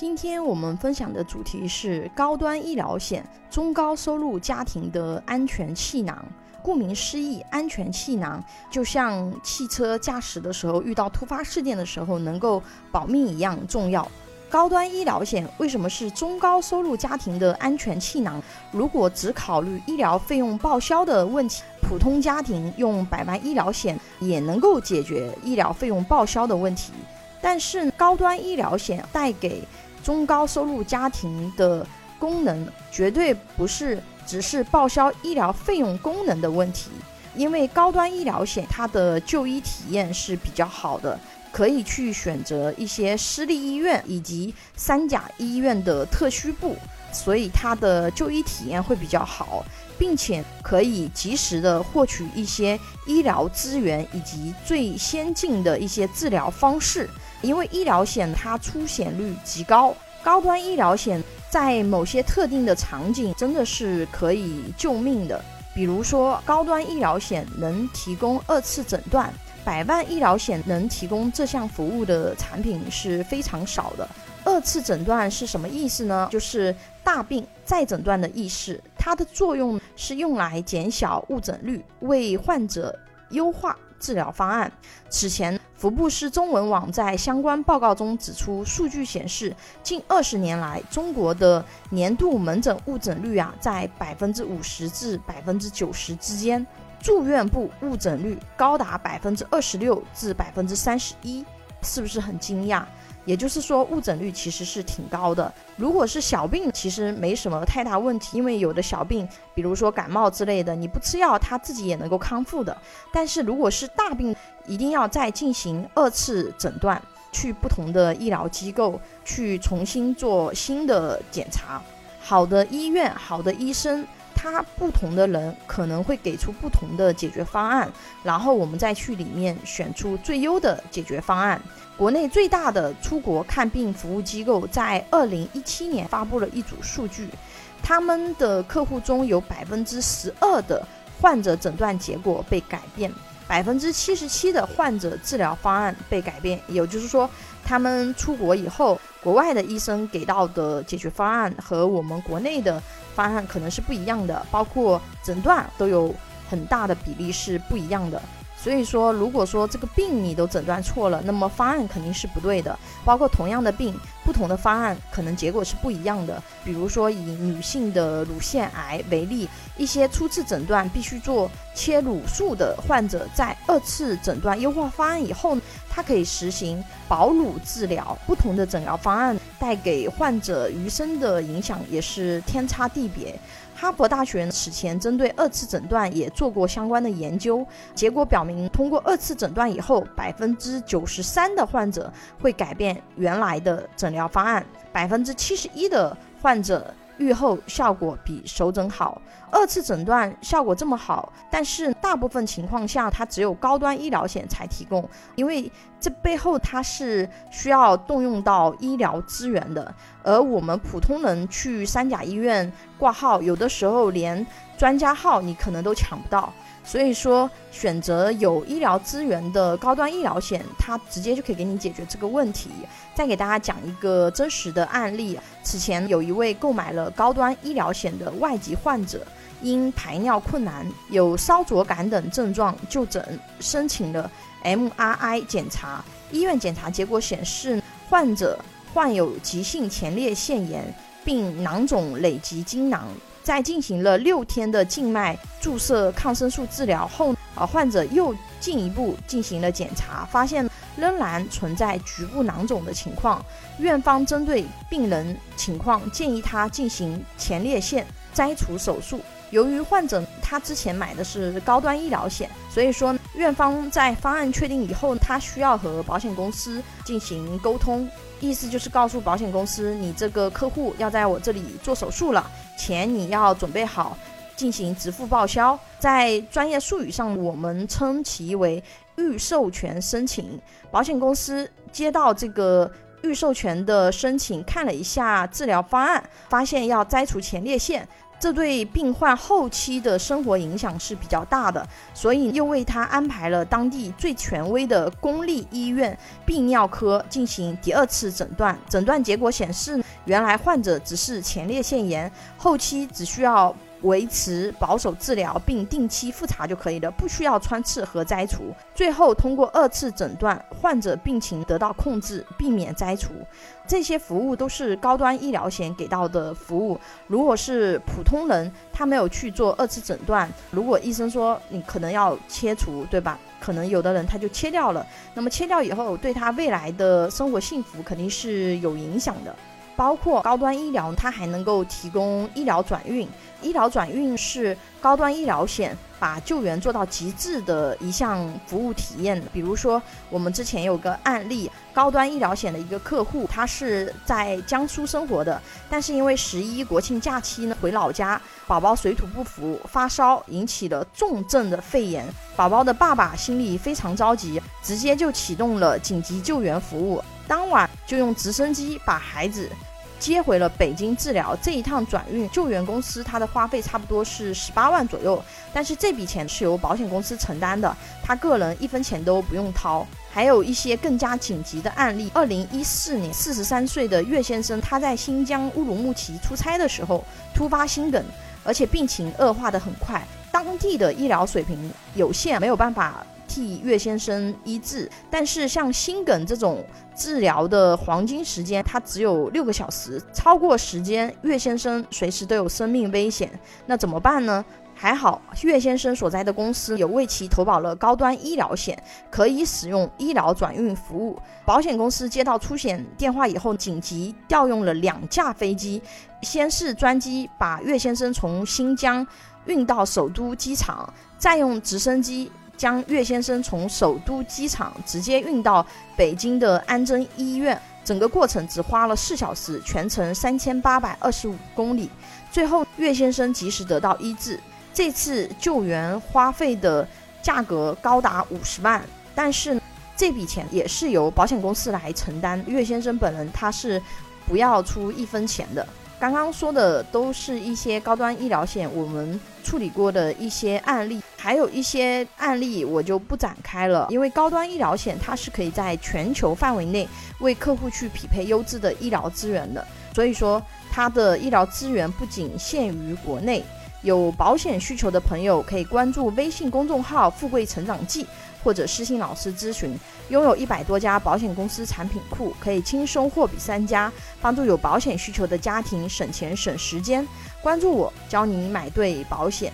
今天我们分享的主题是高端医疗险，中高收入家庭的安全气囊。顾名思义，安全气囊就像汽车驾驶的时候遇到突发事件的时候能够保命一样重要。高端医疗险为什么是中高收入家庭的安全气囊？如果只考虑医疗费用报销的问题，普通家庭用百万医疗险也能够解决医疗费用报销的问题。但是高端医疗险带给中高收入家庭的功能绝对不是只是报销医疗费用功能的问题，因为高端医疗险它的就医体验是比较好的，可以去选择一些私立医院以及三甲医院的特需部，所以它的就医体验会比较好，并且可以及时的获取一些医疗资源以及最先进的一些治疗方式。因为医疗险它出险率极高，高端医疗险在某些特定的场景真的是可以救命的。比如说，高端医疗险能提供二次诊断，百万医疗险能提供这项服务的产品是非常少的。二次诊断是什么意思呢？就是大病再诊断的意思。它的作用是用来减小误诊率，为患者优化治疗方案。此前。福布斯中文网在相关报告中指出，数据显示，近二十年来，中国的年度门诊误诊率啊，在百分之五十至百分之九十之间，住院部误诊率高达百分之二十六至百分之三十一，是不是很惊讶？也就是说，误诊率其实是挺高的。如果是小病，其实没什么太大问题，因为有的小病，比如说感冒之类的，你不吃药，它自己也能够康复的。但是如果是大病，一定要再进行二次诊断，去不同的医疗机构去重新做新的检查。好的医院，好的医生，他不同的人可能会给出不同的解决方案，然后我们再去里面选出最优的解决方案。国内最大的出国看病服务机构在二零一七年发布了一组数据，他们的客户中有百分之十二的患者诊断结果被改变，百分之七十七的患者治疗方案被改变。也就是说，他们出国以后，国外的医生给到的解决方案和我们国内的方案可能是不一样的，包括诊断都有很大的比例是不一样的。所以说，如果说这个病你都诊断错了，那么方案肯定是不对的。包括同样的病，不同的方案可能结果是不一样的。比如说以女性的乳腺癌为例，一些初次诊断必须做切乳术的患者，在二次诊断优化方案以后，它可以实行保乳治疗。不同的诊疗方案带给患者余生的影响也是天差地别。哈佛大学此前针对二次诊断也做过相关的研究，结果表明，通过二次诊断以后，百分之九十三的患者会改变原来的诊疗方案，百分之七十一的患者。愈后效果比首诊好，二次诊断效果这么好，但是大部分情况下它只有高端医疗险才提供，因为这背后它是需要动用到医疗资源的，而我们普通人去三甲医院挂号，有的时候连专家号你可能都抢不到。所以说，选择有医疗资源的高端医疗险，它直接就可以给你解决这个问题。再给大家讲一个真实的案例：此前有一位购买了高端医疗险的外籍患者，因排尿困难、有烧灼感等症状就诊，申请了 MRI 检查。医院检查结果显示，患者患有急性前列腺炎，并囊肿累积精囊。在进行了六天的静脉注射抗生素治疗后，呃，患者又进一步进行了检查，发现仍然存在局部囊肿的情况。院方针对病人情况，建议他进行前列腺摘除手术。由于患者他之前买的是高端医疗险，所以说院方在方案确定以后，他需要和保险公司进行沟通，意思就是告诉保险公司，你这个客户要在我这里做手术了。钱你要准备好，进行支付报销。在专业术语上，我们称其为预授权申请。保险公司接到这个预授权的申请，看了一下治疗方案，发现要摘除前列腺，这对病患后期的生活影响是比较大的，所以又为他安排了当地最权威的公立医院泌尿科进行第二次诊断。诊断结果显示，原来患者只是前列腺炎，后期只需要。维持保守治疗并定期复查就可以了，不需要穿刺和摘除。最后通过二次诊断，患者病情得到控制，避免摘除。这些服务都是高端医疗险给到的服务。如果是普通人，他没有去做二次诊断，如果医生说你可能要切除，对吧？可能有的人他就切掉了。那么切掉以后，对他未来的生活幸福肯定是有影响的。包括高端医疗，它还能够提供医疗转运。医疗转运是高端医疗险把救援做到极致的一项服务体验。比如说，我们之前有个案例，高端医疗险的一个客户，他是在江苏生活的，但是因为十一国庆假期呢回老家，宝宝水土不服，发烧，引起了重症的肺炎。宝宝的爸爸心里非常着急，直接就启动了紧急救援服务，当晚就用直升机把孩子。接回了北京治疗，这一趟转运救援公司它的花费差不多是十八万左右，但是这笔钱是由保险公司承担的，他个人一分钱都不用掏。还有一些更加紧急的案例，二零一四年，四十三岁的岳先生他在新疆乌鲁木齐出差的时候突发心梗，而且病情恶化的很快，当地的医疗水平有限，没有办法。替岳先生医治，但是像心梗这种治疗的黄金时间，它只有六个小时，超过时间，岳先生随时都有生命危险。那怎么办呢？还好，岳先生所在的公司有为其投保了高端医疗险，可以使用医疗转运服务。保险公司接到出险电话以后，紧急调用了两架飞机，先是专机把岳先生从新疆运到首都机场，再用直升机。将岳先生从首都机场直接运到北京的安贞医院，整个过程只花了四小时，全程三千八百二十五公里。最后，岳先生及时得到医治。这次救援花费的价格高达五十万，但是这笔钱也是由保险公司来承担，岳先生本人他是不要出一分钱的。刚刚说的都是一些高端医疗险，我们处理过的一些案例，还有一些案例我就不展开了，因为高端医疗险它是可以在全球范围内为客户去匹配优质的医疗资源的，所以说它的医疗资源不仅限于国内。有保险需求的朋友可以关注微信公众号“富贵成长记”。或者私信老师咨询，拥有一百多家保险公司产品库，可以轻松货比三家，帮助有保险需求的家庭省钱省时间。关注我，教你买对保险。